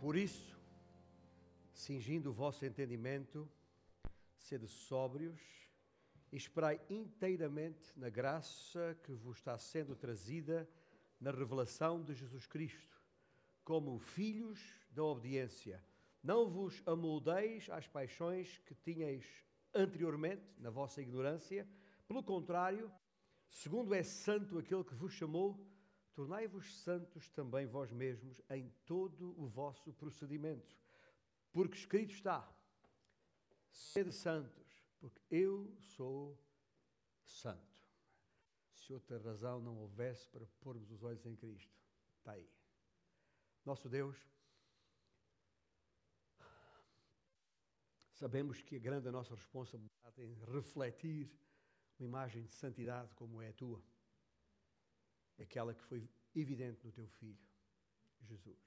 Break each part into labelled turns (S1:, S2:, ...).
S1: Por isso, cingindo o vosso entendimento, sede sóbrios e esperai inteiramente na graça que vos está sendo trazida na revelação de Jesus Cristo, como filhos da obediência. Não vos amoldeis às paixões que tinhais anteriormente, na vossa ignorância, pelo contrário, segundo é santo aquele que vos chamou, tornai-vos santos também vós mesmos em todo o vosso procedimento. Porque escrito está: sede santos, porque eu sou santo. Se outra razão não houvesse para pormos os olhos em Cristo, está aí. Nosso Deus, sabemos que a grande a nossa responsabilidade em refletir uma imagem de santidade como é a tua, aquela que foi evidente no teu Filho, Jesus.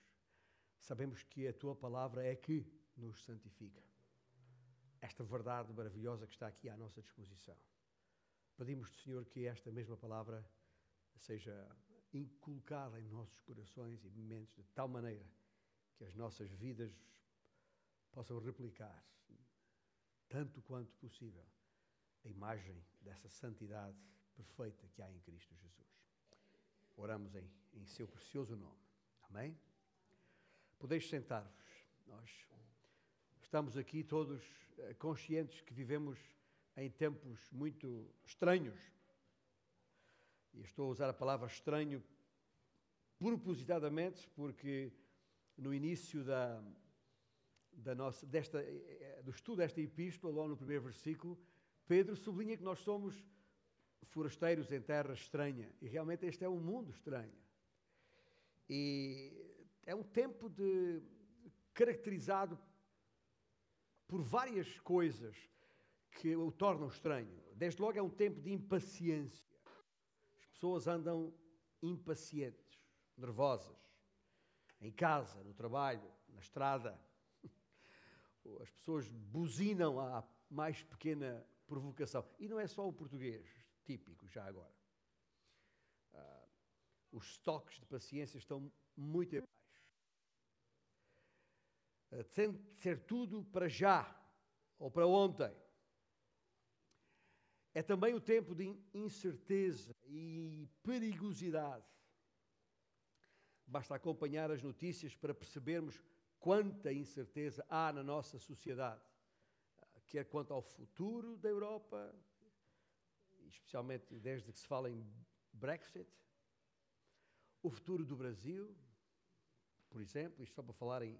S1: Sabemos que a tua palavra é que nos santifica. Esta verdade maravilhosa que está aqui à nossa disposição. Pedimos-te, Senhor, que esta mesma palavra seja inculcada em nossos corações e mentes de tal maneira que as nossas vidas possam replicar, tanto quanto possível, a imagem dessa santidade perfeita que há em Cristo Jesus. Oramos em, em seu precioso nome. Amém? Podeis sentar-vos. Nós estamos aqui todos eh, conscientes que vivemos em tempos muito estranhos. E estou a usar a palavra estranho propositadamente porque no início da, da nossa, desta, eh, do estudo desta epístola, logo no primeiro versículo, Pedro sublinha que nós somos forasteiros em terra estranha. E realmente este é um mundo estranho. E é um tempo de, caracterizado por várias coisas que o tornam estranho. Desde logo é um tempo de impaciência. As pessoas andam impacientes, nervosas, em casa, no trabalho, na estrada. As pessoas buzinam à mais pequena provocação. E não é só o português típico, já agora. Uh, os estoques de paciência estão muito baixos. Uh, tem de ser tudo para já ou para ontem. É também o tempo de incerteza e perigosidade. Basta acompanhar as notícias para percebermos quanta incerteza há na nossa sociedade, quer quanto ao futuro da Europa, especialmente desde que se fala em Brexit, o futuro do Brasil, por exemplo, isto só para falar em,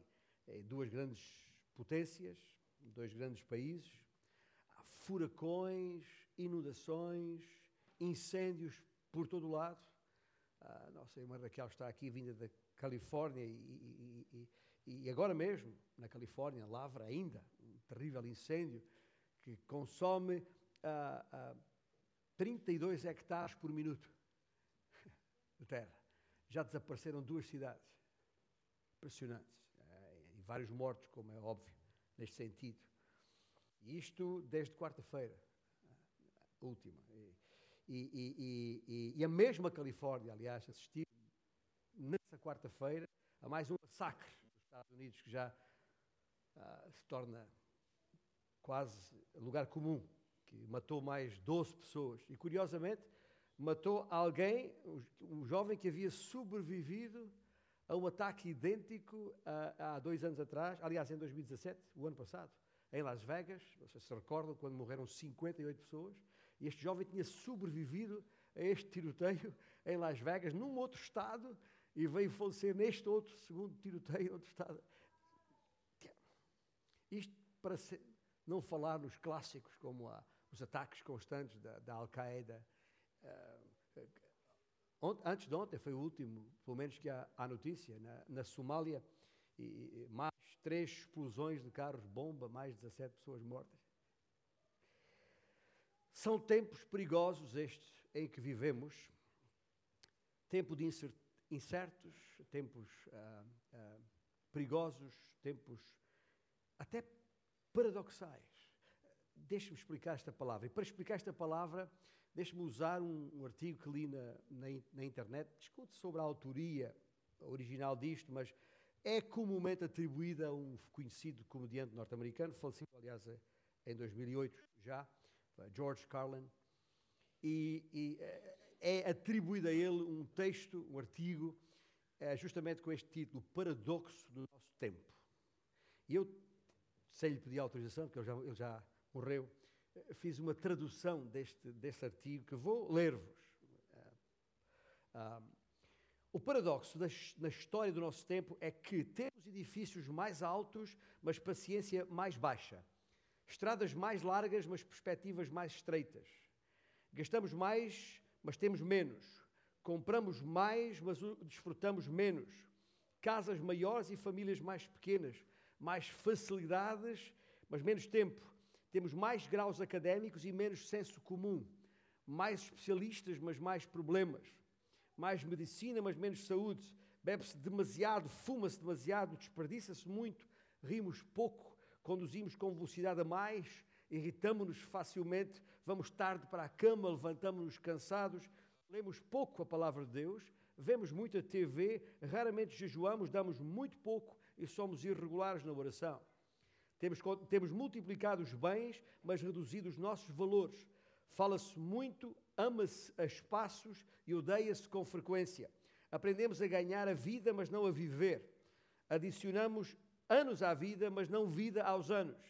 S1: em duas grandes potências, dois grandes países, furacões, inundações, incêndios por todo o lado. A nossa irmã Raquel está aqui, vinda da Califórnia, e, e, e, e agora mesmo, na Califórnia, lavra ainda um terrível incêndio que consome uh, uh, 32 hectares por minuto de terra. Já desapareceram duas cidades. Impressionantes. Eh, e vários mortos, como é óbvio, neste sentido. E isto desde quarta-feira, última. E, e, e, e, a mesma Califórnia, aliás, assistiu nessa quarta-feira a mais um massacre dos Estados Unidos que já ah, se torna quase lugar comum que matou mais 12 pessoas. E curiosamente, matou alguém, um jovem que havia sobrevivido a um ataque idêntico há dois anos atrás, aliás, em 2017, o ano passado, em Las Vegas. Vocês se recordam quando morreram 58 pessoas? E este jovem tinha sobrevivido a este tiroteio em Las Vegas, num outro estado, e veio falecer neste outro segundo tiroteio outro estado. Isto para ser, não falar nos clássicos como a os ataques constantes da, da Al-Qaeda. Uh, antes de ontem, foi o último, pelo menos que há, há notícia, na, na Somália, e, mais três explosões de carros-bomba, mais 17 pessoas mortas. São tempos perigosos estes em que vivemos, tempo de incertos, tempos uh, uh, perigosos, tempos até paradoxais deixe-me explicar esta palavra. E para explicar esta palavra, deixe-me usar um, um, artigo que li na, na, na, internet. Discute sobre a autoria original disto, mas é comumente atribuída a um conhecido comediante norte-americano, falecido, aliás, em 2008 já, George Carlin, e, e é atribuído a ele um texto, um artigo, justamente com este título, Paradoxo do Nosso Tempo. E eu, sem lhe pedir autorização, porque ele já, ele já morreu, fiz uma tradução deste, deste artigo que vou ler-vos. Uh, o paradoxo na história do nosso tempo é que temos edifícios mais altos, mas paciência mais baixa. Estradas mais largas, mas perspectivas mais estreitas. Gastamos mais, mas temos menos. Compramos mais, mas desfrutamos menos. Casas maiores e famílias mais pequenas. Mais facilidades, mas menos tempo. Temos mais graus académicos e menos senso comum. Mais especialistas, mas mais problemas mais medicina, mas menos saúde. Bebe-se demasiado, fuma-se demasiado, desperdiça-se muito, rimos pouco, conduzimos com velocidade a mais, irritamos-nos facilmente, vamos tarde para a cama, levantamos-nos cansados, lemos pouco a palavra de Deus, vemos muita TV, raramente jejuamos, damos muito pouco e somos irregulares na oração. Temos, temos multiplicado os bens, mas reduzido os nossos valores. Fala-se muito, ama-se a espaços e odeia-se com frequência. Aprendemos a ganhar a vida, mas não a viver. Adicionamos anos à vida, mas não vida aos anos.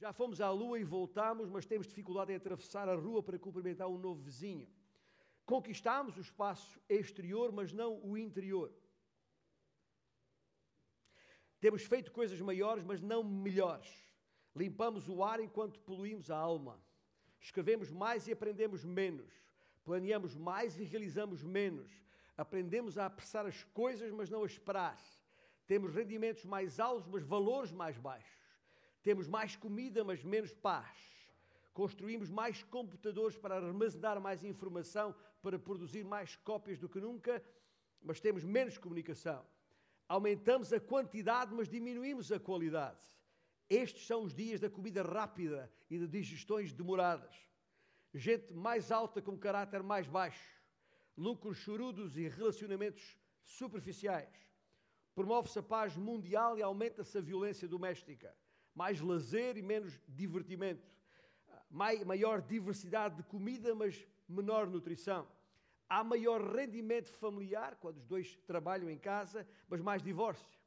S1: Já fomos à lua e voltamos, mas temos dificuldade em atravessar a rua para cumprimentar um novo vizinho. Conquistamos o espaço exterior, mas não o interior. Temos feito coisas maiores, mas não melhores. Limpamos o ar enquanto poluímos a alma. Escrevemos mais e aprendemos menos. Planeamos mais e realizamos menos. Aprendemos a apressar as coisas, mas não a esperar. Temos rendimentos mais altos, mas valores mais baixos. Temos mais comida, mas menos paz. Construímos mais computadores para armazenar mais informação, para produzir mais cópias do que nunca, mas temos menos comunicação. Aumentamos a quantidade, mas diminuímos a qualidade. Estes são os dias da comida rápida e de digestões demoradas. Gente mais alta com caráter mais baixo, lucros chorudos e relacionamentos superficiais. Promove-se a paz mundial e aumenta-se a violência doméstica. Mais lazer e menos divertimento. maior diversidade de comida, mas menor nutrição. Há maior rendimento familiar quando os dois trabalham em casa, mas mais divórcio.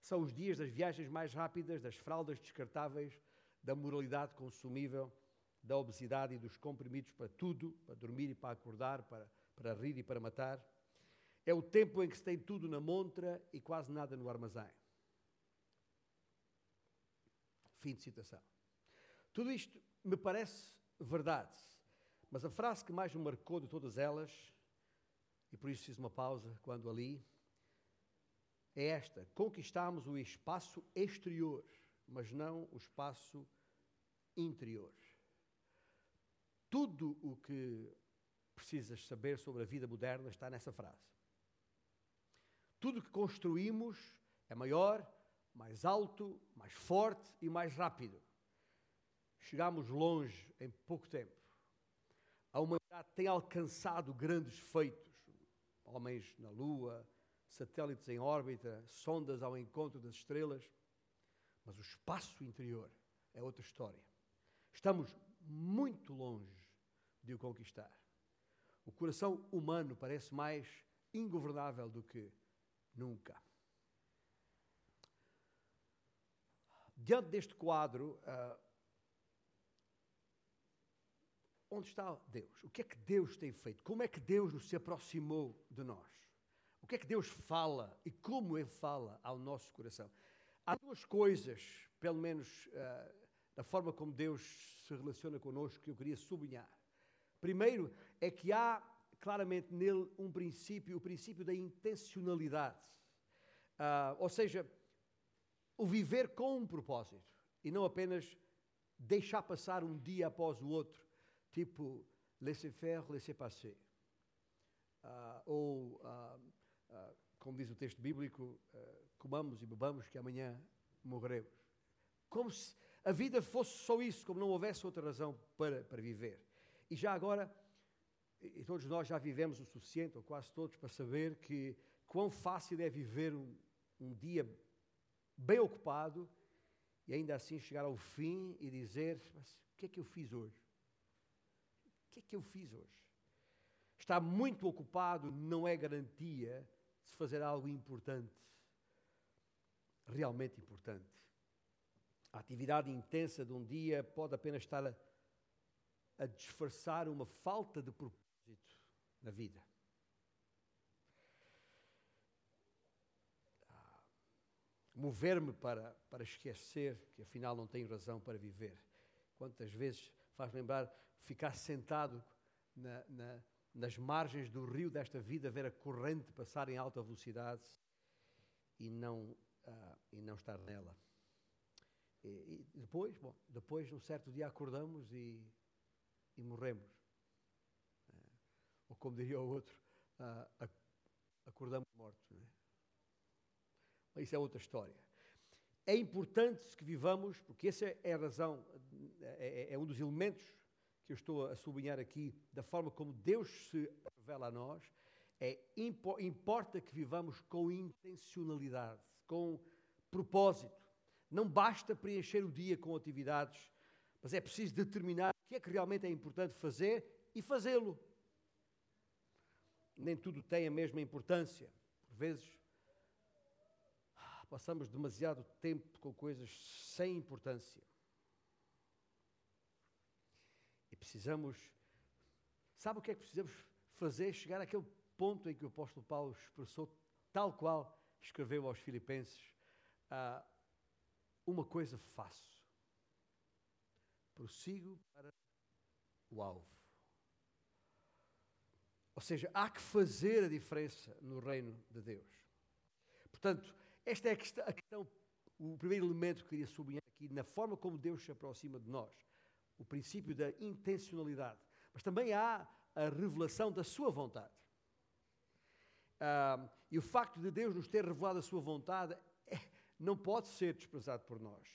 S1: São os dias das viagens mais rápidas, das fraldas descartáveis, da moralidade consumível, da obesidade e dos comprimidos para tudo, para dormir e para acordar, para, para rir e para matar. É o tempo em que se tem tudo na montra e quase nada no armazém. Fim de citação. Tudo isto me parece verdade, mas a frase que mais me marcou de todas elas, e por isso fiz uma pausa quando ali, é esta: conquistamos o espaço exterior, mas não o espaço interior. Tudo o que precisas saber sobre a vida moderna está nessa frase. Tudo o que construímos é maior, mais alto, mais forte e mais rápido. Chegamos longe em pouco tempo. Tem alcançado grandes feitos. Homens na Lua, satélites em órbita, sondas ao encontro das estrelas. Mas o espaço interior é outra história. Estamos muito longe de o conquistar. O coração humano parece mais ingovernável do que nunca. Diante deste quadro, uh, onde está Deus? O que é que Deus tem feito? Como é que Deus se aproximou de nós? O que é que Deus fala e como Ele fala ao nosso coração? Há duas coisas, pelo menos uh, da forma como Deus se relaciona connosco, que eu queria sublinhar. Primeiro, é que há claramente nele um princípio, o princípio da intencionalidade. Uh, ou seja, o viver com um propósito e não apenas deixar passar um dia após o outro, tipo laisser faire, laisser passer. Uh, ou uh, ah, como diz o texto bíblico, ah, comamos e bebamos que amanhã morreremos. Como se a vida fosse só isso, como não houvesse outra razão para, para viver. E já agora, e todos nós já vivemos o suficiente, ou quase todos, para saber que quão fácil é viver um, um dia bem ocupado e ainda assim chegar ao fim e dizer: Mas o que é que eu fiz hoje? Que é que eu fiz hoje? Estar muito ocupado não é garantia de se fazer algo importante, realmente importante. A atividade intensa de um dia pode apenas estar a, a disfarçar uma falta de propósito na vida. mover-me para, para esquecer que afinal não tenho razão para viver. Quantas vezes faz lembrar ficar sentado na, na, nas margens do rio desta vida, ver a corrente passar em alta velocidade e não, uh, e não estar nela. E, e, depois, bom, depois, um certo dia acordamos e, e morremos. Uh, ou como diria o outro, uh, acordamos mortos. Não é? Isso é outra história. É importante que vivamos, porque essa é a razão, é, é, é um dos elementos eu estou a sublinhar aqui, da forma como Deus se revela a nós, é importa que vivamos com intencionalidade, com propósito. Não basta preencher o dia com atividades, mas é preciso determinar o que é que realmente é importante fazer e fazê-lo. Nem tudo tem a mesma importância. Por vezes Passamos demasiado tempo com coisas sem importância. E precisamos. Sabe o que é que precisamos fazer? Chegar àquele ponto em que o apóstolo Paulo expressou, tal qual escreveu aos Filipenses: ah, Uma coisa faço, prossigo para o alvo. Ou seja, há que fazer a diferença no reino de Deus. Portanto, esta é a questão, a questão, o primeiro elemento que queria sublinhar aqui, na forma como Deus se aproxima de nós. O princípio da intencionalidade. Mas também há a revelação da sua vontade. Ah, e o facto de Deus nos ter revelado a sua vontade é, não pode ser desprezado por nós.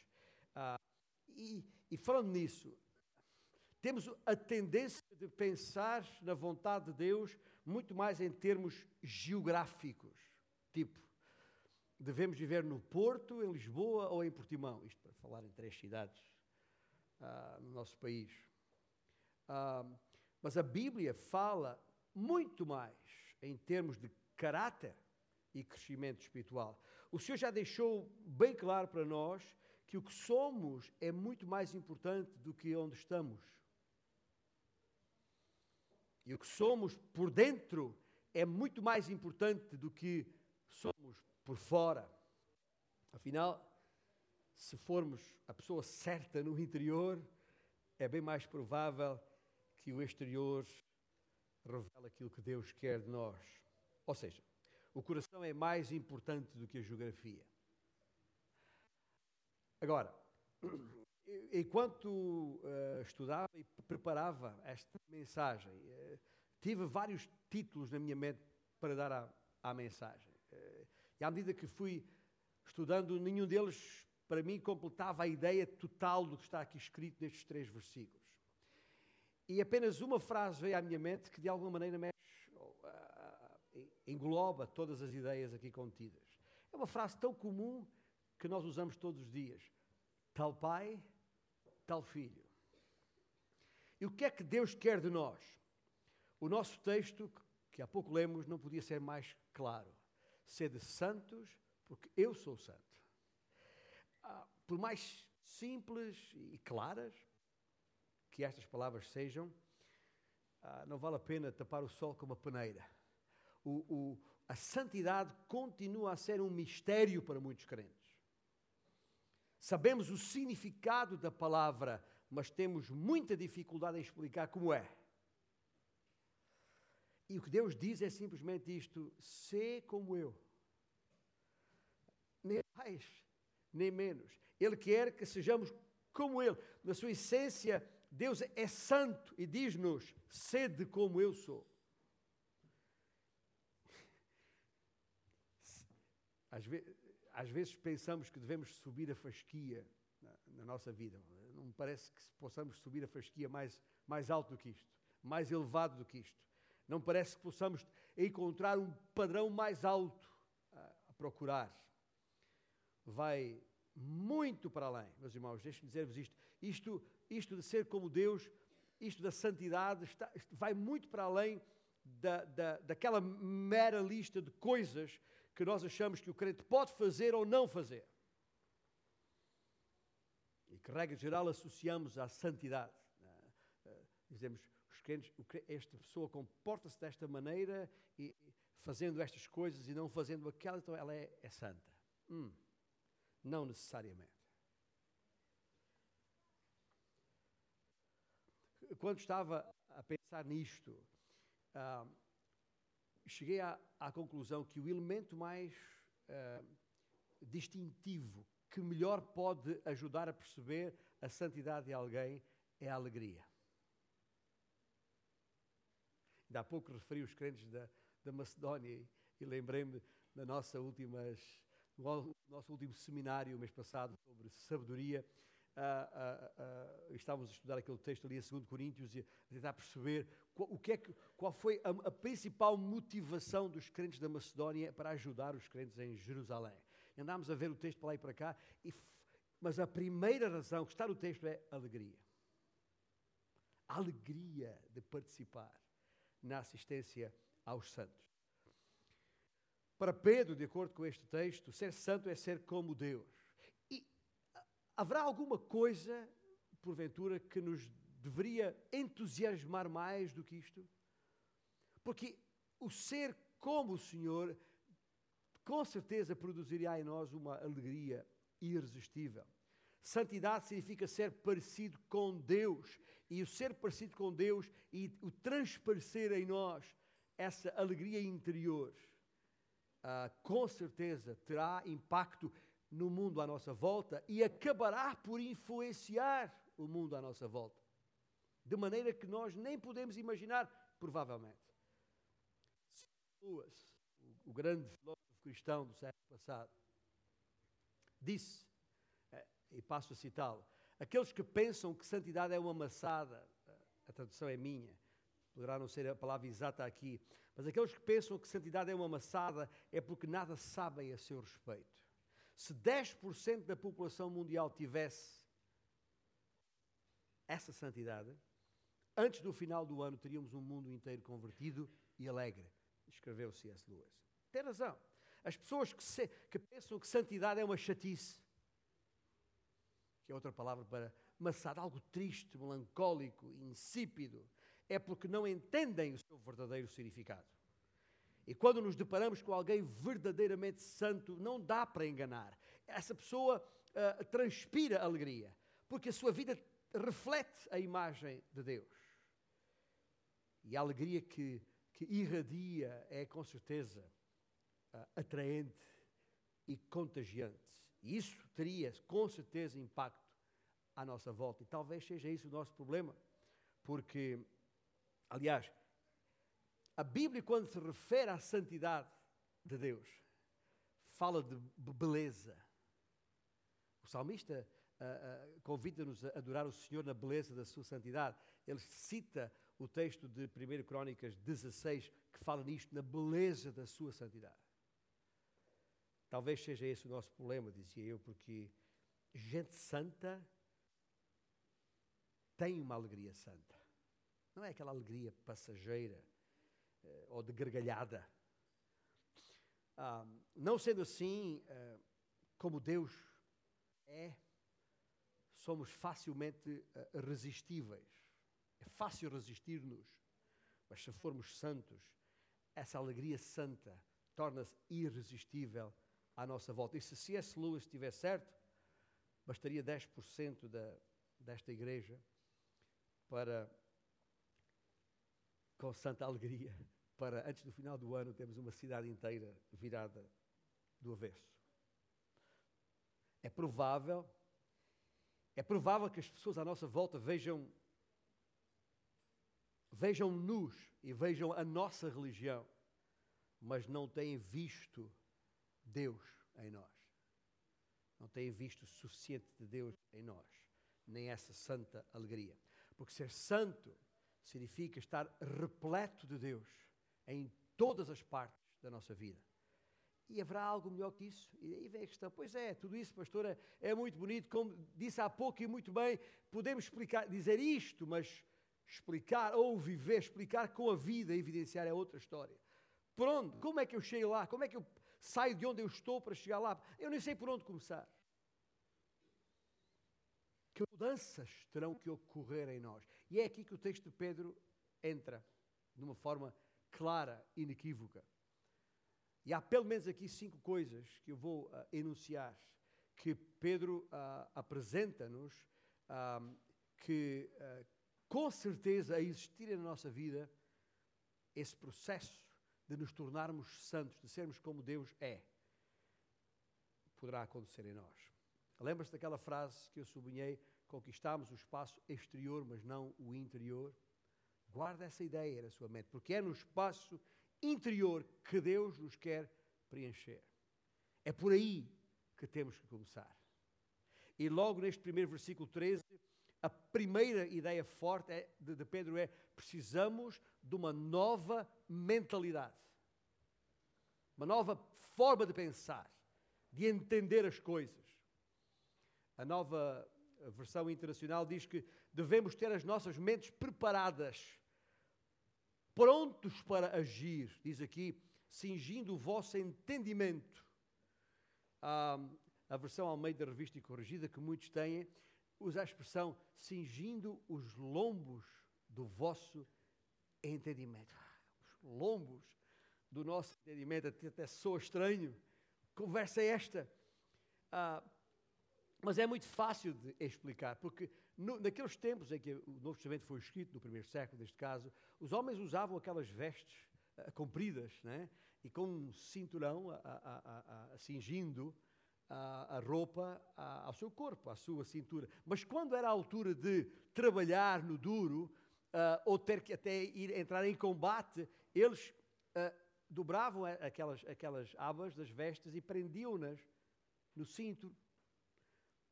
S1: Ah, e, e falando nisso, temos a tendência de pensar na vontade de Deus muito mais em termos geográficos. Tipo, devemos viver no Porto, em Lisboa ou em Portimão. Isto para falar em três cidades ah, no nosso país. Ah, mas a Bíblia fala muito mais em termos de caráter e crescimento espiritual. O Senhor já deixou bem claro para nós que o que somos é muito mais importante do que onde estamos. E o que somos por dentro é muito mais importante do que somos por fora. Afinal, se formos a pessoa certa no interior, é bem mais provável que o exterior revele aquilo que Deus quer de nós. Ou seja, o coração é mais importante do que a geografia. Agora, enquanto uh, estudava e preparava esta mensagem, uh, tive vários títulos na minha mente para dar à, à mensagem. Uh, e à medida que fui estudando, nenhum deles, para mim, completava a ideia total do que está aqui escrito nestes três versículos. E apenas uma frase veio à minha mente que, de alguma maneira, mexe, uh, engloba todas as ideias aqui contidas. É uma frase tão comum que nós usamos todos os dias: tal pai, tal filho. E o que é que Deus quer de nós? O nosso texto, que há pouco lemos, não podia ser mais claro sede santos, porque eu sou santo. Por mais simples e claras que estas palavras sejam, ah, não vale a pena tapar o sol com uma peneira. O, o, a santidade continua a ser um mistério para muitos crentes. Sabemos o significado da palavra, mas temos muita dificuldade em explicar como é. E o que Deus diz é simplesmente isto: sê como eu. Nem mais, nem menos. Ele quer que sejamos como Ele. Na sua essência, Deus é santo e diz-nos: sede como eu sou. Às, ve às, vezes pensamos que devemos subir a fasquia na, na, nossa vida. Não me parece que possamos subir a fasquia mais, mais alto do que isto, mais elevado do que isto. Não parece que possamos encontrar um padrão mais alto a, a procurar. vai muito para além, meus irmãos. Deixe-me dizer-vos isto. isto. Isto de ser como Deus, isto da santidade, está, vai muito para além da, da, daquela mera lista de coisas que nós achamos que o crente pode fazer ou não fazer. E que, regra geral, associamos à santidade. Eh, dizemos, os crentes, esta pessoa comporta-se desta maneira e fazendo estas coisas e não fazendo aquela, então ela é, é santa. Hum, não necessariamente. Quando estava a pensar nisto, ah, cheguei à, à, conclusão que o elemento mais ah, distintivo que melhor pode ajudar a perceber a santidade de alguém é a alegria. Ainda há pouco referi os crentes da, da Macedónia e, lembrei-me da nossa últimas, no nosso último seminário, mês passado, sobre sabedoria. Uh, uh, uh, estávamos a estudar aquele texto ali em 2 Coríntios e a tentar perceber qual, o que é que, qual foi a, a, principal motivação dos crentes da Macedónia para ajudar os crentes em Jerusalém. Andámos a ver o texto para lá e para cá, e, mas a primeira razão que está no texto é alegria. A alegria de participar na assistência aos santos. Para Pedro, de acordo com este texto, ser santo é ser como Deus. E haverá alguma coisa, porventura, que nos deveria entusiasmar mais do que isto? Porque o ser como o Senhor, com certeza produziria em nós uma alegria irresistível. Santidade significa ser parecido com Deus. E o ser parecido com Deus e o transparecer em nós essa alegria interior, uh, com certeza terá impacto no mundo à nossa volta e acabará por influenciar o mundo à nossa volta, de maneira que nós nem podemos imaginar, provavelmente. Lewis, o grande filósofo cristão do século passado, disse, eh, e passo a citá-lo, aqueles que pensam que santidade é uma maçada, a tradução é minha, poderá não ser a palavra exata aqui, mas aqueles que pensam que santidade é uma maçada é porque nada sabem a seu respeito. Se 10% da população mundial tivesse essa santidade, antes do final do ano teríamos um mundo inteiro convertido e alegre, escreveu C.S. Lewis. Tem razão. As pessoas que, se, que pensam que santidade é uma chatice, que é outra palavra para maçada, algo triste, melancólico, insípido, é porque não entendem o seu verdadeiro significado. E quando nos deparamos com alguém verdadeiramente santo, não dá para enganar. Essa pessoa uh, transpira alegria, porque a sua vida reflete a imagem de Deus. E a alegria que, que irradia é, com certeza, uh, atraente e contagiante. E isso teria, com certeza, impacto à nossa volta. E talvez seja isso o nosso problema, porque Aliás, a Bíblia, quando se refere à santidade de Deus, fala de beleza. O salmista uh, uh, convida-nos a adorar o Senhor na beleza da sua santidade. Ele cita o texto de 1 Crónicas 16, que fala nisto, na beleza da sua santidade. Talvez seja esse o nosso problema, dizia eu, porque gente santa tem uma alegria santa. Não é aquela alegria passageira uh, ou de gargalhada. Ah, não sendo assim, uh, como Deus é, somos facilmente uh, resistíveis. É fácil resistir-nos. Mas se formos santos, essa alegria santa torna-se irresistível à nossa volta. E se C.S. Lewis estiver certo, bastaria 10% da, desta igreja para com santa alegria para, antes do final do ano, termos uma cidade inteira virada do avesso. É provável, é provável que as pessoas à nossa volta vejam vejam-nos e vejam a nossa religião, mas não têm visto Deus em nós. Não têm visto o suficiente de Deus em nós, nem essa santa alegria. Porque ser santo significa estar repleto de Deus em todas as partes da nossa vida. E haverá algo melhor que isso? E aí vem a questão. Pois é, tudo isso, pastora, é muito bonito. Como disse há pouco e muito bem, podemos explicar, dizer isto, mas explicar ou viver, explicar com a vida, evidenciar é outra história. Por onde? Como é que eu chego lá? Como é que eu saio de onde eu estou para chegar lá? Eu nem sei por onde começar. Que mudanças terão que ocorrer em nós? E é aqui que o texto de Pedro entra, de uma forma clara, inequívoca. E há pelo menos aqui cinco coisas que eu vou uh, enunciar, que Pedro uh, apresenta-nos, uh, que com certeza a existir na nossa vida esse processo de nos tornarmos santos, de sermos como Deus é, poderá acontecer em nós. Lembra-se daquela frase que eu sublinhei? Conquistamos o espaço exterior, mas não o interior. Guarda essa ideia na sua mente, porque é no espaço interior que Deus nos quer preencher. É por aí que temos que começar. E logo neste primeiro versículo 13, a primeira ideia forte é, de, de Pedro é: precisamos de uma nova mentalidade, uma nova forma de pensar, de entender as coisas. A nova versão internacional diz que devemos ter as nossas mentes preparadas prontos para agir, diz aqui, cingindo o vosso entendimento. Ah, a versão ao meio da revista e corrigida que muitos têm, usa a expressão cingindo os lombos do vosso entendimento. Os lombos do nosso entendimento, até soa estranho. Conversa é esta. Ah, mas é muito fácil de explicar, porque no, naqueles tempos em que o Novo Testamento foi escrito, no primeiro século, neste caso, os homens usavam aquelas vestes uh, compridas, né? e com um cinturão a, a, a, cingindo a, roupa ao seu corpo, à sua cintura. Mas quando era a altura de trabalhar no duro, uh, ou ter que até ir entrar em combate, eles uh, dobravam aquelas, aquelas abas das vestes e prendiam-nas no cinto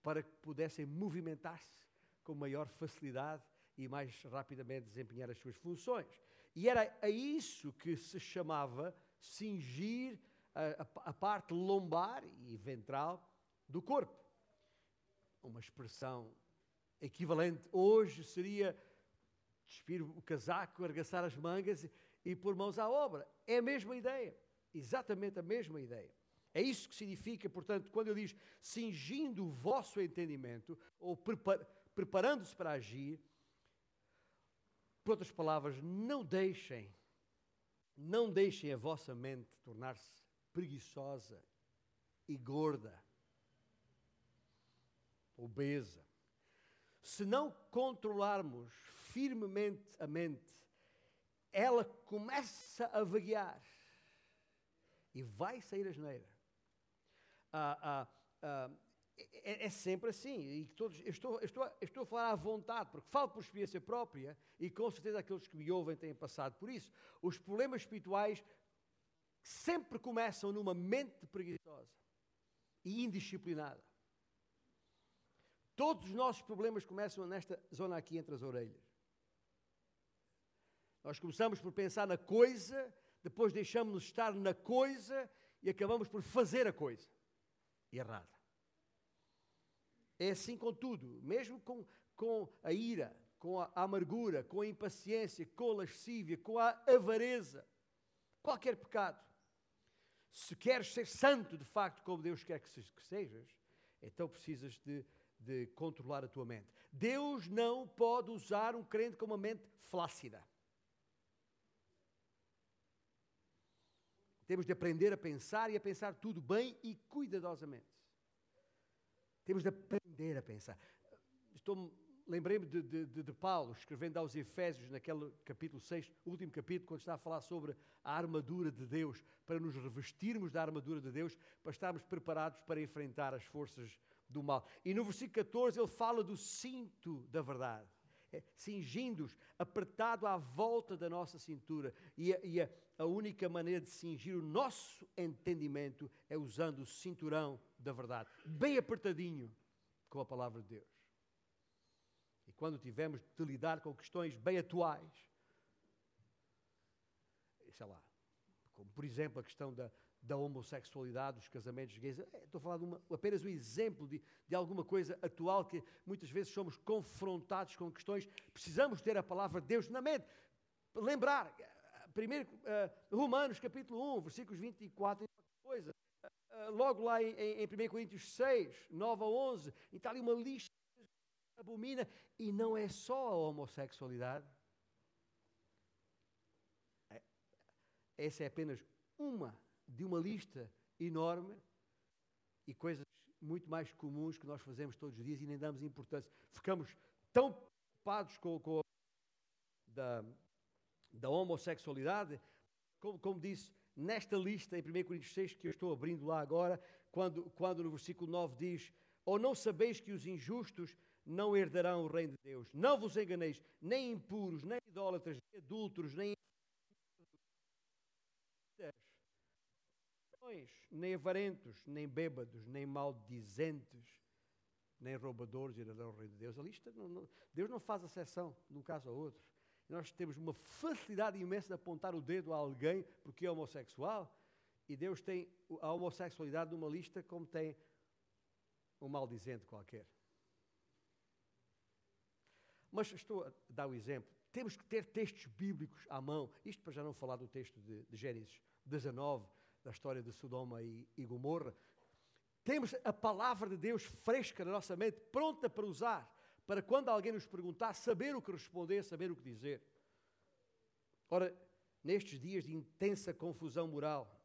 S1: para que pudessem movimentar-se com maior facilidade e mais rapidamente desempenhar as suas funções. E era a isso que se chamava cingir a, a, a parte lombar e ventral do corpo. Uma expressão equivalente hoje seria despir o casaco, arregaçar as mangas e, e pôr mãos à obra. É a mesma ideia, exatamente a mesma ideia. É isso que significa, portanto, quando ele diz cingindo o vosso entendimento, ou prepar, preparando-se para agir. Por outras palavras, não deixem, não deixem a vossa mente tornar-se preguiçosa e gorda, obesa. Se não controlarmos firmemente a mente, ela começa a vaguear e vai sair a geneira. Ah, ah, é, é, sempre assim. E todos, eu estou, eu estou, eu estou a falar à vontade, porque falo por experiência própria e com certeza aqueles que me ouvem têm passado por isso. Os problemas espirituais sempre começam numa mente preguiçosa e indisciplinada. Todos os nossos problemas começam nesta zona aqui entre as orelhas. Nós começamos por pensar na coisa, depois deixamos-nos estar na coisa e acabamos por fazer a coisa errada. É assim com tudo, mesmo com, com a ira, com a amargura, com a impaciência, com a lascívia, com a avareza, qualquer pecado. Se queres ser santo de facto, como Deus quer que sejas, então precisas de, de controlar a tua mente. Deus não pode usar um crente com uma mente flácida. Temos de aprender a pensar e a pensar tudo bem e cuidadosamente. Temos de aprender a pensar. Estou, lembrei-me de, de, de, Paulo escrevendo aos Efésios, naquele capítulo 6, último capítulo, quando está a falar sobre a armadura de Deus, para nos revestirmos da armadura de Deus, para estarmos preparados para enfrentar as forças do mal. E no versículo 14 ele fala do cinto da verdade. É, cingindo-os, apertado à volta da nossa cintura. E, a, e a, a única maneira de cingir o nosso entendimento é usando o cinturão da verdade, bem apertadinho com a palavra de Deus. E quando tivermos de lidar com questões bem atuais, sei lá, como por exemplo a questão da, da homossexualidade, dos casamentos gays. É, estou a falar de uma, apenas um exemplo de, de alguma coisa atual que muitas vezes somos confrontados com questões. Precisamos ter a palavra de Deus na mente. Lembrar, primeiro, uh, Romanos capítulo 1, versículos 24 e coisa. Uh, logo lá em, em, em 1 Coríntios 6, 9 a 11, e está ali uma lista que abomina. E não é só a homossexualidade. É, essa é apenas uma de uma lista enorme e coisas muito mais comuns que nós fazemos todos os dias e nem damos importância. Ficamos tão preocupados com, com a da, da homossexualidade, como, como disse nesta lista em 1 Coríntios 6, que eu estou abrindo lá agora, quando, quando no versículo 9 diz: Ou não sabeis que os injustos não herdarão o reino de Deus? Não vos enganeis, nem impuros, nem idólatras, nem adúlteros, nem nem avarentos, nem bêbados, nem maldizentes, nem roubadores herdarão o reino de Deus. A lista, não, não, Deus não faz exceção de um caso ao outro. Nós temos uma facilidade imensa de apontar o dedo a alguém porque é homossexual, e Deus tem a homossexualidade numa lista como tem um maldizente qualquer. Mas estou a dar o exemplo. Temos que ter textos bíblicos à mão. Isto para já não falar do texto de, de Gênesis 19, da história de Sodoma e, e Gomorra. Temos a palavra de Deus fresca na nossa mente, pronta para usar, para quando alguém nos perguntar, saber o que responder, saber o que dizer. Ora, nestes dias de intensa confusão moral,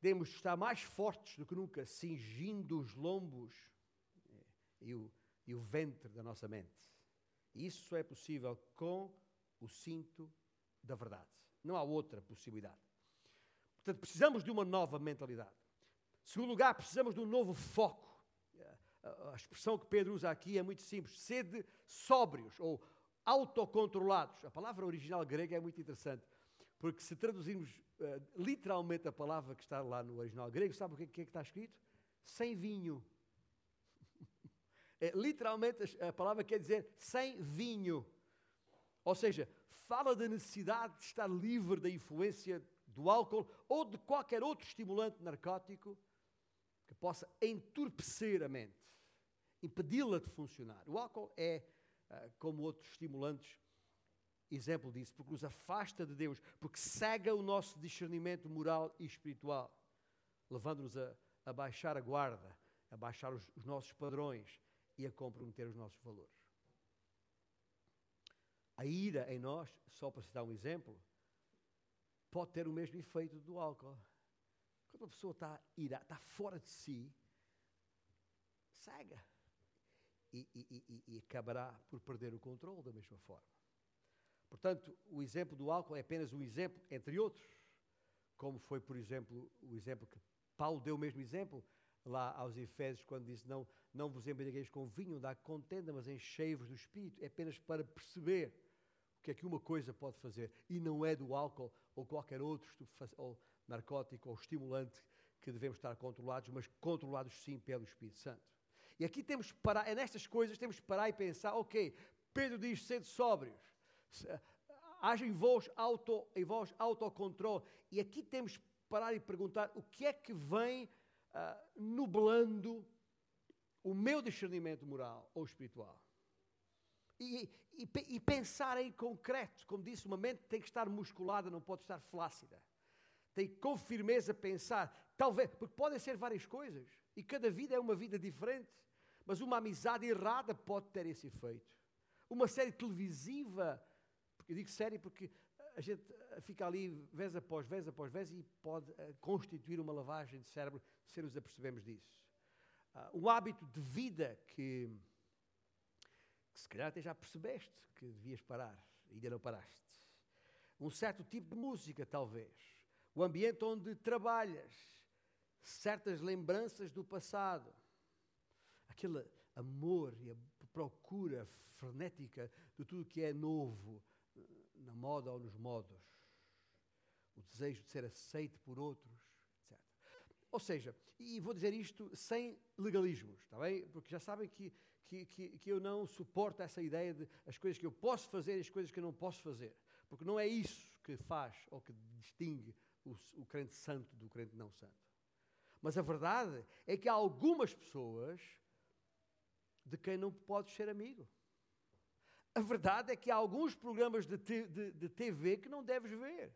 S1: temos de estar mais fortes do que nunca, cingindo os lombos e o, e o ventre da nossa mente. Isso é possível com o cinto da verdade. Não há outra possibilidade. Portanto, precisamos de uma nova mentalidade. Em segundo lugar, precisamos de um novo foco. A expressão que Pedro usa aqui é muito simples: sede sóbrios ou autocontrolados. A palavra original grega é muito interessante, porque se traduzirmos uh, literalmente a palavra que está lá no original grego, sabe o que, é que está escrito? Sem vinho. é, literalmente a palavra quer dizer sem vinho. Ou seja, fala da necessidade de estar livre da influência do álcool ou de qualquer outro estimulante narcótico que possa entorpecer a mente, impedi-la de funcionar. O álcool é, ah, como outros estimulantes, exemplo disso, porque nos afasta de Deus, porque cega o nosso discernimento moral e espiritual, levando-nos a, a, baixar a guarda, a baixar os, os nossos padrões e a comprometer os nossos valores. A ira em nós, só para citar um exemplo, pode ter o mesmo efeito do álcool. Quando uma pessoa está ira, está fora de si, cega. E, e, e, e, acabará por perder o controle da mesma forma. Portanto, o exemplo do álcool é apenas um exemplo, entre outros, como foi, por exemplo, o exemplo que Paulo deu o mesmo exemplo lá aos Efésios, quando disse: Não, não vos embriagueis com vinho, dá contenda, mas enchei-vos do espírito. É apenas para perceber que é que uma coisa pode fazer. E não é do álcool ou qualquer outro ou narcótico ou estimulante que devemos estar controlados, mas controlados sim pelo Espírito Santo. E aqui temos que parar, é nestas coisas temos que parar e pensar, ok, Pedro diz, sede sóbrios, haja em vós, auto, em vós autocontrole. E aqui temos que parar e perguntar o que é que vem uh, nublando o meu discernimento moral ou espiritual. E, e, e, pensar em concreto, como disse, uma mente tem que estar musculada, não pode estar flácida. Tem que com firmeza pensar, talvez, porque podem ser várias coisas, e cada vida é uma vida diferente, mas uma amizade errada pode ter esse efeito. Uma série televisiva, porque eu digo série porque a gente fica ali vez após vez após vez e pode uh, constituir uma lavagem de cérebro se nos apercebemos disso. Uh, um hábito de vida que que se calhar até já percebeste que devias parar, ainda não paraste. Um certo tipo de música, talvez. O ambiente onde trabalhas. Certas lembranças do passado. Aquele amor e a procura frenética de tudo que é novo, na moda ou nos modos. O desejo de ser aceito por outros. Ou seja, e vou dizer isto sem legalismos, está bem? Porque já sabem que que, que, que eu não suporto essa ideia de as coisas que eu posso fazer e as coisas que eu não posso fazer. Porque não é isso que faz ou que distingue o, o crente santo do crente não santo. Mas a verdade é que há algumas pessoas de quem não podes ser amigo. A verdade é que há alguns programas de, de, de, TV que não deves ver.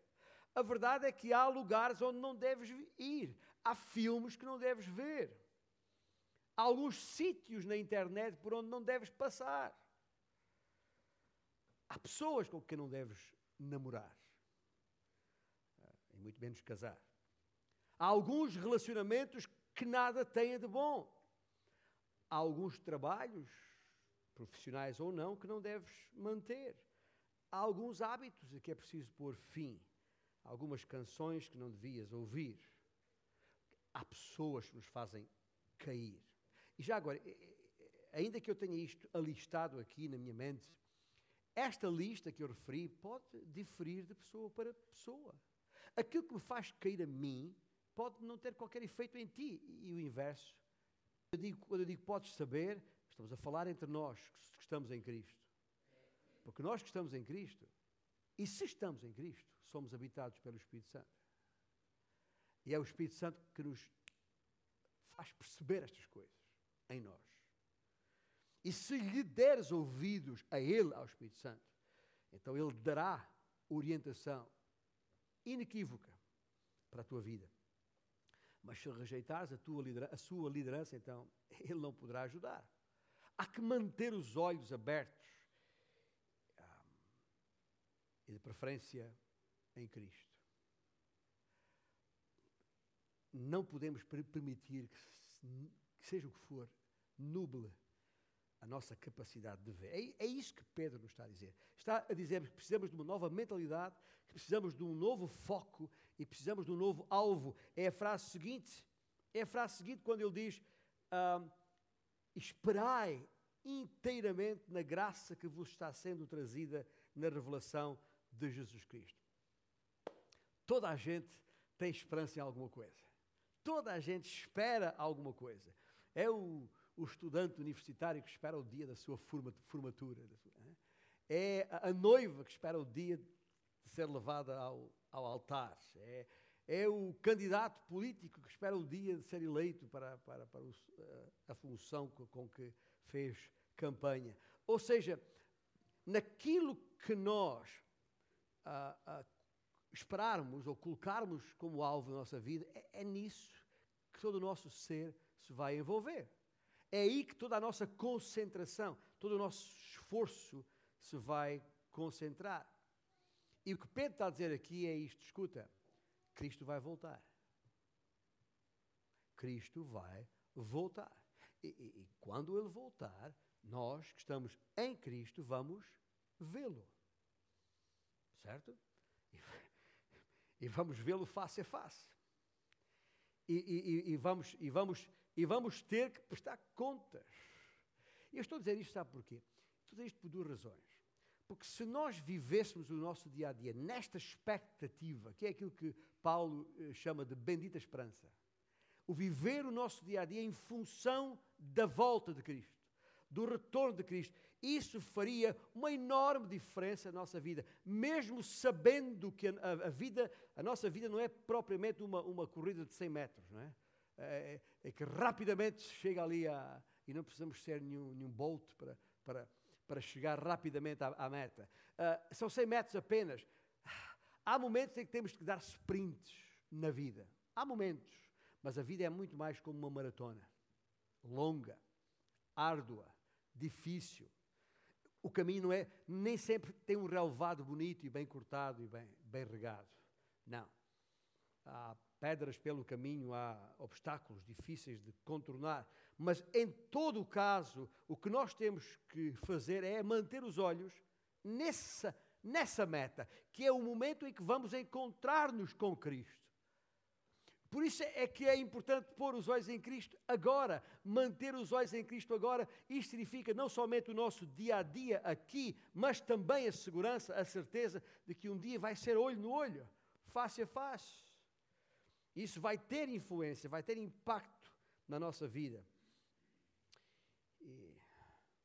S1: A verdade é que há lugares onde não deves ir. Há filmes que não deves ver. Há alguns sítios na internet por onde não deves passar. Há pessoas com quem não deves namorar. Ah, e muito menos casar. Há alguns relacionamentos que nada têm de bom. Há alguns trabalhos, profissionais ou não, que não deves manter. Há alguns hábitos a que é preciso pôr fim. Há algumas canções que não devias ouvir. Há pessoas que nos fazem cair. E já agora, ainda que eu tenha isto alistado aqui na minha mente, esta lista que eu referi pode diferir de pessoa para pessoa. Aquilo que me faz cair a mim pode não ter qualquer efeito em ti, e o inverso. Eu digo, quando eu digo podes saber, estamos a falar entre nós que estamos em Cristo. Porque nós que estamos em Cristo, e se estamos em Cristo, somos habitados pelo Espírito Santo. E é o Espírito Santo que nos faz perceber estas coisas em nós. E se lhe deres ouvidos a Ele, ao Espírito Santo, então Ele dará orientação inequívoca para a tua vida. Mas se rejeitares a, tua a sua liderança, então Ele não poderá ajudar. Há que manter os olhos abertos ah, e de preferência em Cristo. Não podemos permitir que, que seja o que for, nuble a nossa capacidade de ver. É, é isso que Pedro nos está a dizer. Está a dizer que precisamos de uma nova mentalidade, que precisamos de um novo foco e precisamos de um novo alvo. É a frase seguinte, é a frase seguinte quando ele diz: ah, Esperai inteiramente na graça que vos está sendo trazida na revelação de Jesus Cristo. Toda a gente tem esperança em alguma coisa. Toda a gente espera alguma coisa. É o, o estudante universitário que espera o dia da sua formatura. É a noiva que espera o dia de ser levada ao, ao altar. É, é o candidato político que espera o dia de ser eleito para, para, para o, a função com, com que fez campanha. Ou seja, naquilo que nós ah, ah, esperarmos ou colocarmos como alvo da nossa vida, é, é nisso que todo o nosso ser se vai envolver. É aí que toda a nossa concentração, todo o nosso esforço se vai concentrar. E o que Pedro está a dizer aqui é isto: escuta, Cristo vai voltar. Cristo vai voltar. E, e, e quando ele voltar, nós que estamos em Cristo vamos vê-lo. Certo? E, e vamos vê-lo face a face. E, e, vamos, e vamos e vamos ter que prestar contas. E eu estou a dizer isto, sabe porquê? Dizer isto por duas razões. Porque se nós vivêssemos o nosso dia a dia nesta expectativa, que é aquilo que Paulo eh, chama de bendita esperança, o viver o nosso dia a dia em função da volta de Cristo, do retorno de Cristo, isso faria uma enorme diferença na nossa vida, mesmo sabendo que a, a, vida, a nossa vida não é propriamente uma, uma corrida de 100 metros, não é? é, é que rapidamente chega ali a, e não precisamos ser nenhum, nenhum bolt para, para, para chegar rapidamente à, à meta. Uh, são 100 metros apenas. Há momentos em que temos que dar sprints na vida. Há momentos. Mas a vida é muito mais como uma maratona. Longa, árdua, difícil. O caminho não é, nem sempre tem um relevado bonito e bem cortado e bem, bem regado. Não. Há pedras pelo caminho, há obstáculos difíceis de contornar, mas em todo o caso, o que nós temos que fazer é manter os olhos nessa, nessa meta, que é o momento em que vamos encontrar-nos com Cristo. Por isso é que é importante pôr os olhos em Cristo agora, manter os olhos em Cristo agora. Isto significa não somente o nosso dia a dia aqui, mas também a segurança, a certeza de que um dia vai ser olho no olho, face a face. Isso vai ter influência, vai ter impacto na nossa vida. E,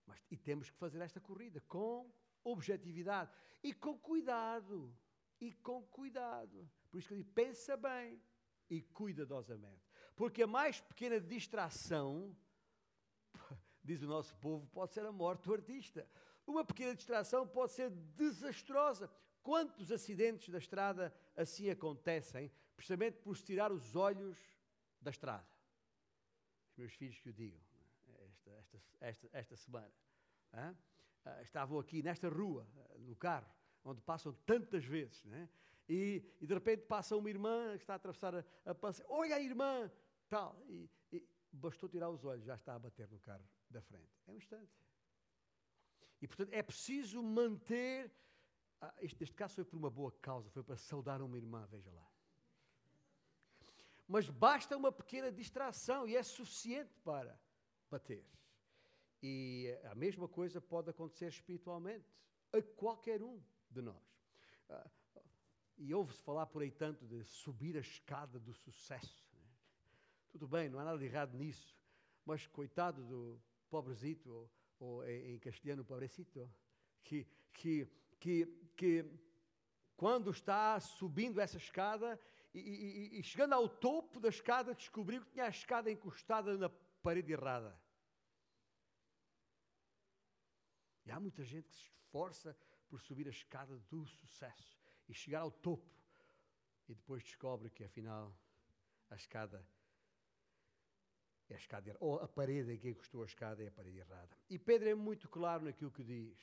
S1: mas, e temos que fazer esta corrida com objetividade e com cuidado. e com cuidado. Por isso que ele diz, pensa bem e cuidadosamente. Porque a mais pequena distração, diz o nosso povo, pode ser a morte do artista. Uma pequena distração pode ser desastrosa. Quantos acidentes da estrada assim acontecem, precisamente por se tirar os olhos da estrada? Os meus filhos que o digam, esta, esta, esta, esta semana. Ah, estavam aqui nesta rua, no carro, onde passam tantas vezes, né? E, e, de repente passa uma irmã que está a atravessar a, a olha a irmã, tal, e, e bastou tirar os olhos, já está a bater no carro da frente. É um instante. E portanto é preciso manter. Ah, este, caso foi por uma boa causa, foi para saudar uma irmã, veja lá. Mas basta uma pequena distração e é suficiente para bater. E a mesma coisa pode acontecer espiritualmente a qualquer um de nós. Ah, e ouve-se falar por aí tanto de subir a escada do sucesso. Né? Tudo bem, não há nada de errado nisso, mas coitado do pobrezito, ou, ou em castelhano, pobrecito, que, que, que, que quando está subindo essa escada e, e, e, chegando ao topo da escada, descobriu que tinha a escada encostada na parede errada. E há muita gente que se esforça por subir a escada do sucesso e chegar ao topo e depois descobre que afinal a escada é a escada ou a parede em que encostou a escada é a parede errada. E Pedro é muito claro naquilo que diz.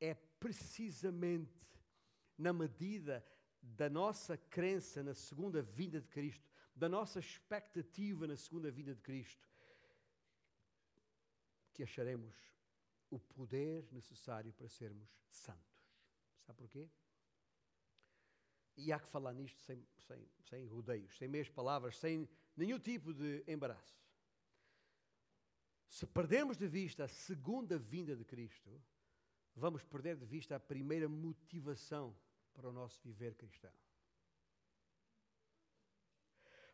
S1: É precisamente na medida da nossa crença na segunda vinda de Cristo, da nossa expectativa na segunda vinda de Cristo, que acharemos o poder necessário para sermos santos. Sabe porquê? E há que falar nisto sem, sem, sem rodeios, sem meias palavras, sem nenhum tipo de embaraço. Se perdermos de vista a segunda vinda de Cristo, vamos perder de vista a primeira motivação para o nosso viver cristão.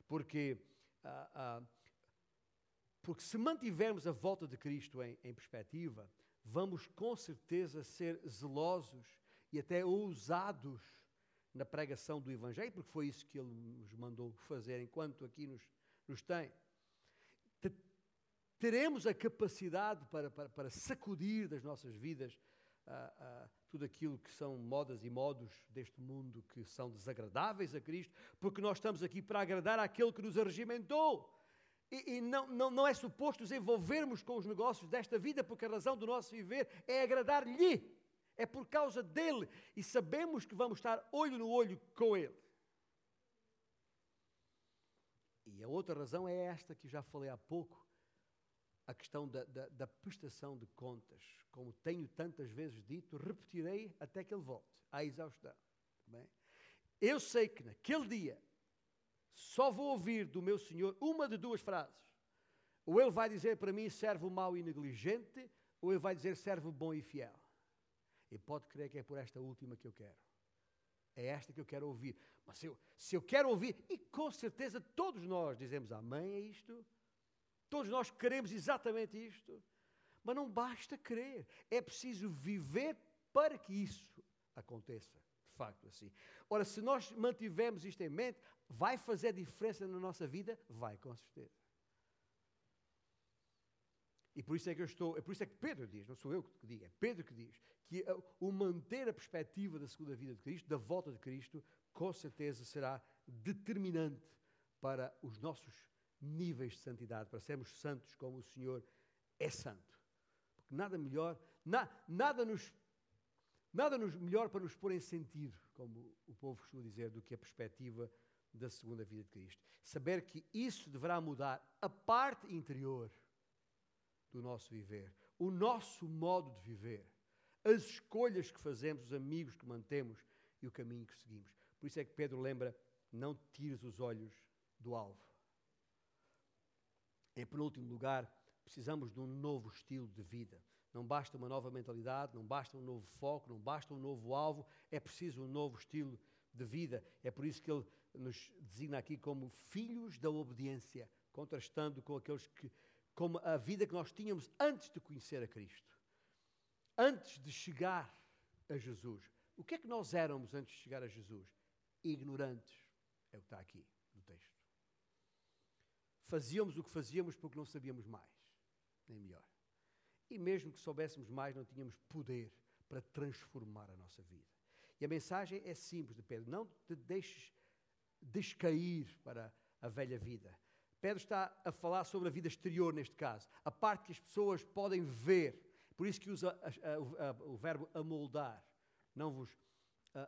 S1: Porque, ah, ah, porque se mantivermos a volta de Cristo em, em perspectiva, vamos com certeza ser zelosos e até ousados na pregação do Evangelho, porque foi isso que ele nos mandou fazer enquanto aqui nos, nos tem. Teremos a capacidade para, para, para sacudir das nossas vidas ah, ah, tudo aquilo que são modas e modos deste mundo que são desagradáveis a Cristo, porque nós estamos aqui para agradar àquele que nos arregimentou. E, e não, não, não é suposto nos envolvermos com os negócios desta vida, porque a razão do nosso viver é agradar-lhe é por causa dele e sabemos que vamos estar olho no olho com ele. E a outra razão é esta que já falei há pouco, a questão da, da, da, prestação de contas. Como tenho tantas vezes dito, repetirei até que ele volte à exaustão. Bem? Eu sei que naquele dia só vou ouvir do meu Senhor uma de duas frases. Ou ele vai dizer para mim, servo mau e negligente, ou ele vai dizer, servo bom e fiel. E pode crer que é por esta última que eu quero. É esta que eu quero ouvir. Mas se eu, se eu quero ouvir, e com certeza todos nós dizemos amém a isto, todos nós queremos exatamente isto, mas não basta crer, é preciso viver para que isso aconteça, de facto assim. Ora, se nós mantivermos isto em mente, vai fazer diferença na nossa vida? Vai, com certeza. E por isso é que eu estou, é por isso é que Pedro diz, não sou eu que digo, é Pedro que diz, que o manter a perspectiva da segunda vida de Cristo, da volta de Cristo, com certeza será determinante para os nossos níveis de santidade, para sermos santos como o Senhor é santo. Porque nada melhor, na, nada nos nada nos melhor para nos pôr em sentido, como o povo costuma dizer, do que a perspectiva da segunda vida de Cristo. Saber que isso deverá mudar a parte interior do nosso viver, o nosso modo de viver, as escolhas que fazemos, os amigos que mantemos e o caminho que seguimos. Por isso é que Pedro lembra: não tires os olhos do alvo. Em penúltimo lugar, precisamos de um novo estilo de vida. Não basta uma nova mentalidade, não basta um novo foco, não basta um novo alvo, é preciso um novo estilo de vida. É por isso que ele nos designa aqui como filhos da obediência, contrastando com aqueles que como a vida que nós tínhamos antes de conhecer a Cristo, antes de chegar a Jesus. O que é que nós éramos antes de chegar a Jesus? Ignorantes. É o que está aqui no texto. Fazíamos o que fazíamos porque não sabíamos mais, nem melhor. E mesmo que soubéssemos mais, não tínhamos poder para transformar a nossa vida. E a mensagem é simples de Pedro: não te deixes descair para a velha vida. Pedro está a falar sobre a vida exterior, neste caso, a parte que as pessoas podem ver. Por isso que usa a, a, a, o verbo amoldar. Não vos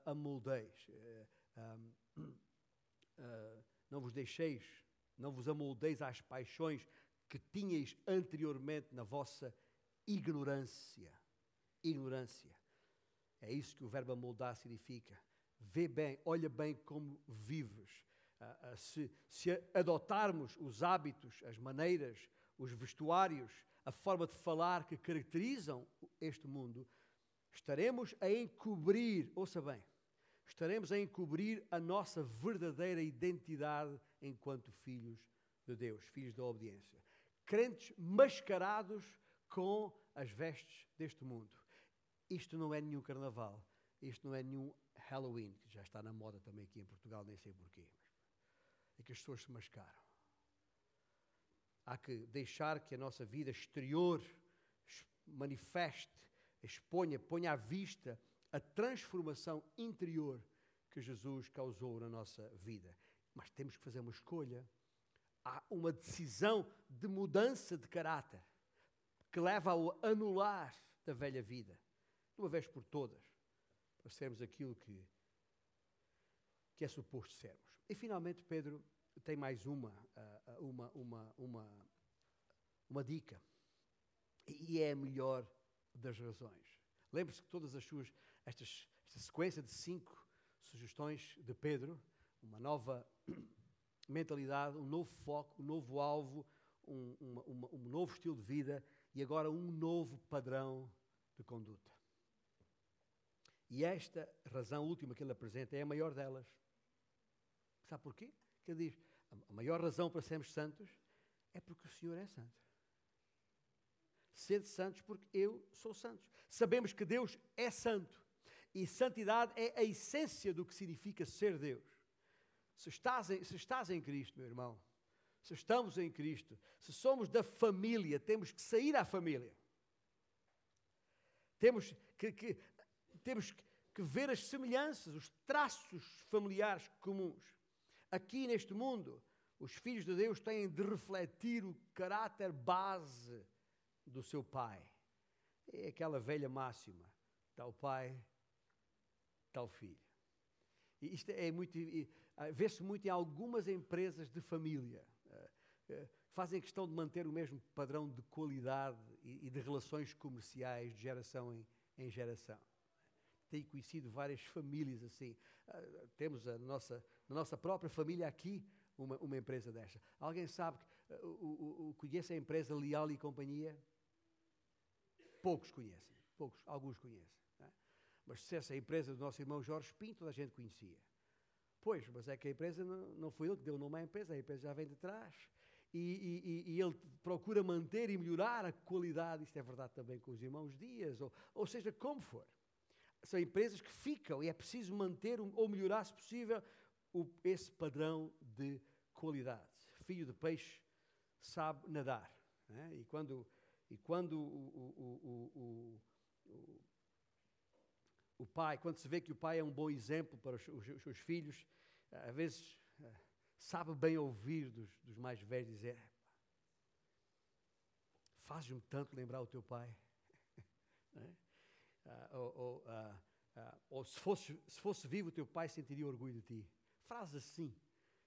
S1: amoldeis. Uh, uh, não vos deixeis, não vos amoldeis às paixões que tinhais anteriormente na vossa ignorância. Ignorância. É isso que o verbo amoldar significa. Vê bem, olha bem como vives. Se, se adotarmos os hábitos, as maneiras, os vestuários, a forma de falar que caracterizam este mundo, estaremos a encobrir, ouça bem, estaremos a encobrir a nossa verdadeira identidade enquanto filhos de Deus, filhos da obediência. Crentes mascarados com as vestes deste mundo. Isto não é nenhum carnaval, isto não é nenhum Halloween, que já está na moda também aqui em Portugal, nem sei porquê. É que as pessoas se mascaram. Há que deixar que a nossa vida exterior manifeste, exponha, ponha à vista a transformação interior que Jesus causou na nossa vida. Mas temos que fazer uma escolha. Há uma decisão de mudança de caráter que leva ao anular da velha vida, de uma vez por todas, para sermos aquilo que, que é suposto sermos. E finalmente, Pedro tem mais uma, ah, ah, uma, uma, uma, uma dica. E é a melhor das razões. Lembre-se que todas as suas, estas, esta sequência de cinco sugestões de Pedro, uma nova mentalidade, um novo foco, um novo alvo, um, uma, uma, um novo estilo de vida e agora um novo padrão de conduta. E esta razão última que ele apresenta é a maior delas. Sabe porquê? Que ele diz: a maior razão para sermos santos é porque o Senhor é santo. Sede santos porque eu sou santo. Sabemos que Deus é santo. E santidade é a essência do que significa ser Deus. Se estás em, se estás em Cristo, meu irmão, se estamos em Cristo, se somos da família, temos que sair à família. Temos que, que temos que ver as semelhanças, os traços familiares comuns. Aqui neste mundo, os filhos de Deus têm de refletir o caráter base do seu pai. É aquela velha máxima: tal pai, tal filho. E isto é muito. Vê-se muito em algumas empresas de família. Eh, eh, fazem questão de manter o mesmo padrão de qualidade e de relações comerciais de geração em, em geração. Tenho conhecido várias famílias assim. Temos a nossa, na nossa própria família aqui uma, uma empresa desta. Alguém sabe, uh, o, conhece a empresa Leal e Companhia? Poucos conhecem, poucos, alguns conhecem. É? Mas se essa empresa do nosso irmão Jorge Pinto, toda a gente conhecia. Pois, mas é que a empresa não, não foi ele que deu o nome à empresa, a empresa já vem de trás. E, e, e, ele procura manter e melhorar a qualidade, isto é verdade também com os irmãos Dias, ou, ou seja, como for. São empresas que ficam e é preciso manter ou melhorar, se possível, esse padrão de qualidade. Filho de peixe sabe nadar. É? E quando, e quando o, o, o, pai, quando se vê que o pai é um bom exemplo para os, os, os seus filhos, às vezes eh, sabe bem ouvir dos, dos mais velhos dizer: Faz-me tanto lembrar o teu pai. é? ah, ou, ou, ah, ah, ou se, fosse, se fosse vivo, o teu pai sentiria orgulho de ti. Frases assim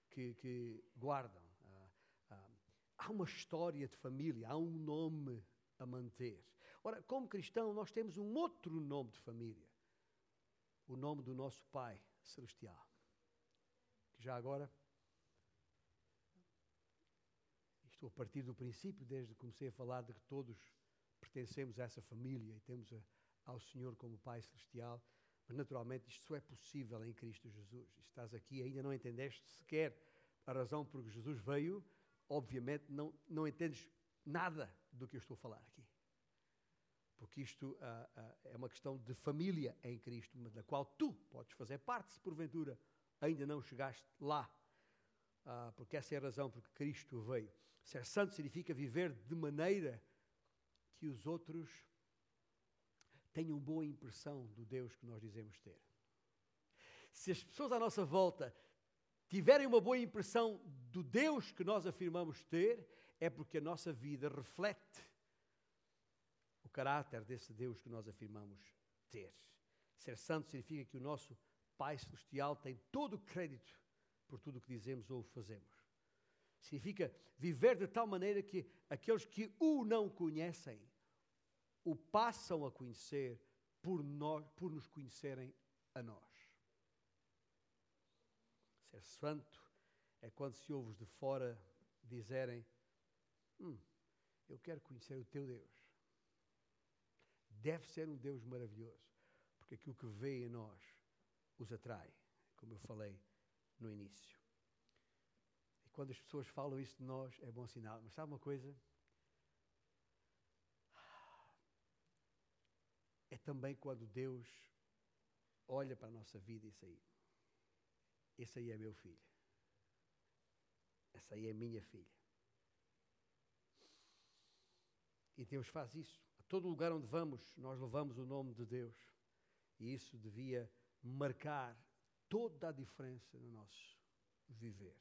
S1: que, que guardam. Ah, ah, há uma história de família, há um nome a manter. Ora, como cristão, nós temos um outro nome de família: o nome do nosso Pai Celestial. Que já agora. Estou a partir do princípio, desde que comecei a falar de que todos pertencemos a essa família e temos a, ao Senhor como Pai Celestial. Mas naturalmente isto só é possível em Cristo Jesus. Estás aqui e ainda não entendeste sequer a razão por que Jesus veio, obviamente não, não entendes nada do que eu estou a falar aqui. porque isto ah, ah, é uma questão de família em Cristo, da qual tu podes fazer parte, se porventura ainda não chegaste lá. Ah, porque essa é a razão porque Cristo veio. Ser santo significa viver de maneira que os outros tenham boa impressão do Deus que nós dizemos ter. Se as pessoas à nossa volta tiverem uma boa impressão do Deus que nós afirmamos ter, é porque a nossa vida reflete o caráter desse Deus que nós afirmamos ter. Ser santo significa que o nosso Pai Celestial tem todo o crédito por tudo o que dizemos ou fazemos. Significa viver de tal maneira que aqueles que o não conhecem o passam a conhecer por, nós, por nos conhecerem a nós. Ser santo é quando se ouves de fora dizerem: hum, Eu quero conhecer o teu Deus. Deve ser um Deus maravilhoso, porque aquilo que vê em nós os atrai, como eu falei no início. E quando as pessoas falam isso de nós, é bom sinal. Mas sabe uma coisa? Também quando Deus olha para a nossa vida e diz aí: Esse aí é meu filho. Essa aí é minha filha. E Deus faz isso. A todo lugar onde vamos, nós levamos o nome de Deus. E isso devia marcar toda a diferença no nosso viver.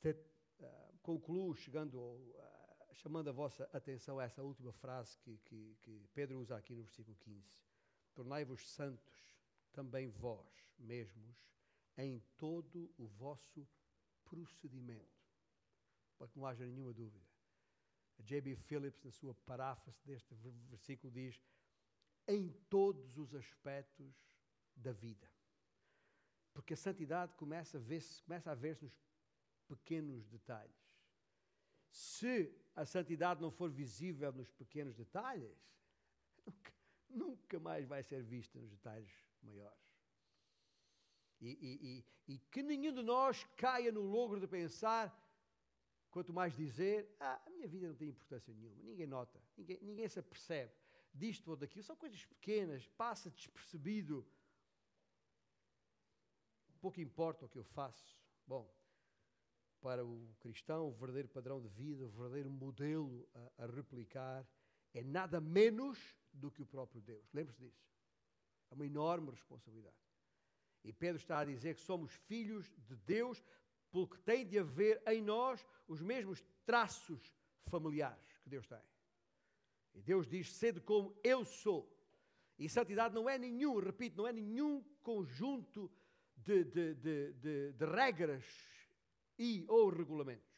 S1: Te, uh, concluo chegando, uh, chamando a vossa atenção a essa última frase que, que, que Pedro usa aqui no versículo 15. Tornai-vos santos também vós mesmos em todo o vosso procedimento, para que não haja nenhuma dúvida. J.B. Phillips, na sua paráfrase deste versículo, diz: em todos os aspectos da vida. Porque a santidade começa a ver-se começa a ver nos pequenos detalhes. Se a santidade não for visível nos pequenos detalhes, nunca, nunca mais vai ser vista nos detalhes maiores. E, e, e, e, que nenhum de nós caia no logro de pensar, quanto mais dizer, ah, a minha vida não tem importância nenhuma, ninguém nota, ninguém, ninguém se apercebe disto ou daquilo, são coisas pequenas, passa despercebido. Pouco importa o que eu faço. Bom, para o cristão, o verdadeiro padrão de vida, o verdadeiro modelo a, a replicar, é nada menos do que o próprio Deus. Lembre-se disso. É uma enorme responsabilidade. E Pedro está a dizer que somos filhos de Deus, porque tem de haver em nós os mesmos traços familiares que Deus tem. E Deus diz: sede como eu sou. E santidade não é nenhum, repito, não é nenhum conjunto de, de, de, de, regras e ou regulamentos.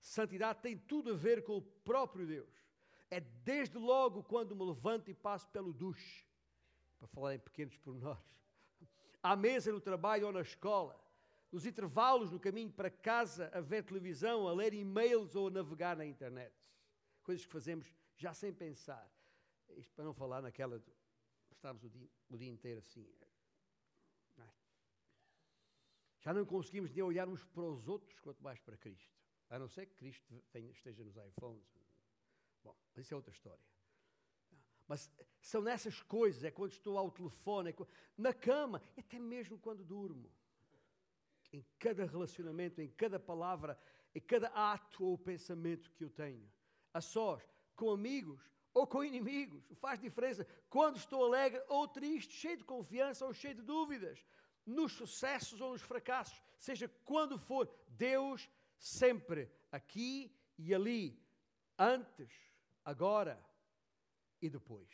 S1: Santidade tem tudo a ver com o próprio Deus. É desde logo quando me levanto e passo pelo duche, para falar em pequenos pormenores, à mesa no trabalho ou na escola, nos intervalos no caminho para casa, a ver televisão, a ler e-mails ou a navegar na internet. Coisas que fazemos já sem pensar. Isto para não falar naquela de estarmos o dia, o dia inteiro assim. Já não conseguimos nem olhar uns para os outros, quanto mais para Cristo. A não ser que Cristo tenha, esteja nos iPhones. Bom, mas isso é outra história. Mas são nessas coisas, é quando estou ao telefone, é na cama, e até mesmo quando durmo. Em cada relacionamento, em cada palavra, em cada ato ou pensamento que eu tenho. A sós, com amigos ou com inimigos. Faz diferença quando estou alegre ou triste, cheio de confiança ou cheio de dúvidas, nos sucessos ou nos fracassos, seja quando for, Deus sempre aqui e ali, antes, agora e depois.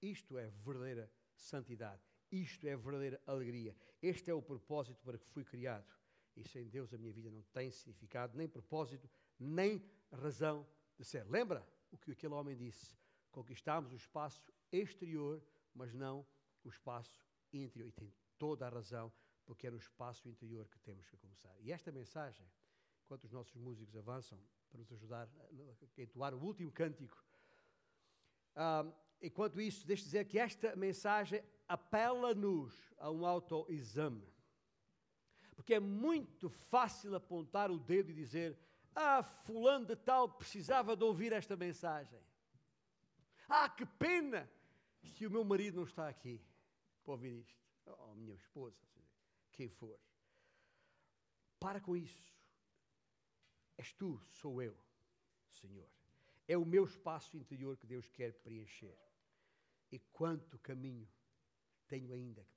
S1: Isto é verdadeira santidade. Isto é verdadeira alegria. Este é o propósito para que fui criado. E sem Deus a minha vida não tem significado, nem propósito, nem razão de ser. Lembra? o que aquele homem disse. Conquistámos o espaço exterior, mas não o espaço interior. E tem toda a razão, porque é no espaço interior que temos que começar. E esta mensagem, enquanto os nossos músicos avançam para nos ajudar a entoar o último cântico, uh, enquanto isso, deixe dizer que esta mensagem apela-nos a um autoexame. Porque é muito fácil apontar o dedo e dizer ah, fulano de tal precisava de ouvir esta mensagem. Ah, que pena que o meu marido não está aqui para ouvir isto. Ou oh, minha esposa, quem for. Para com isso. És tu, sou eu, Senhor. É o meu espaço interior que Deus quer preencher. E quanto caminho tenho ainda que.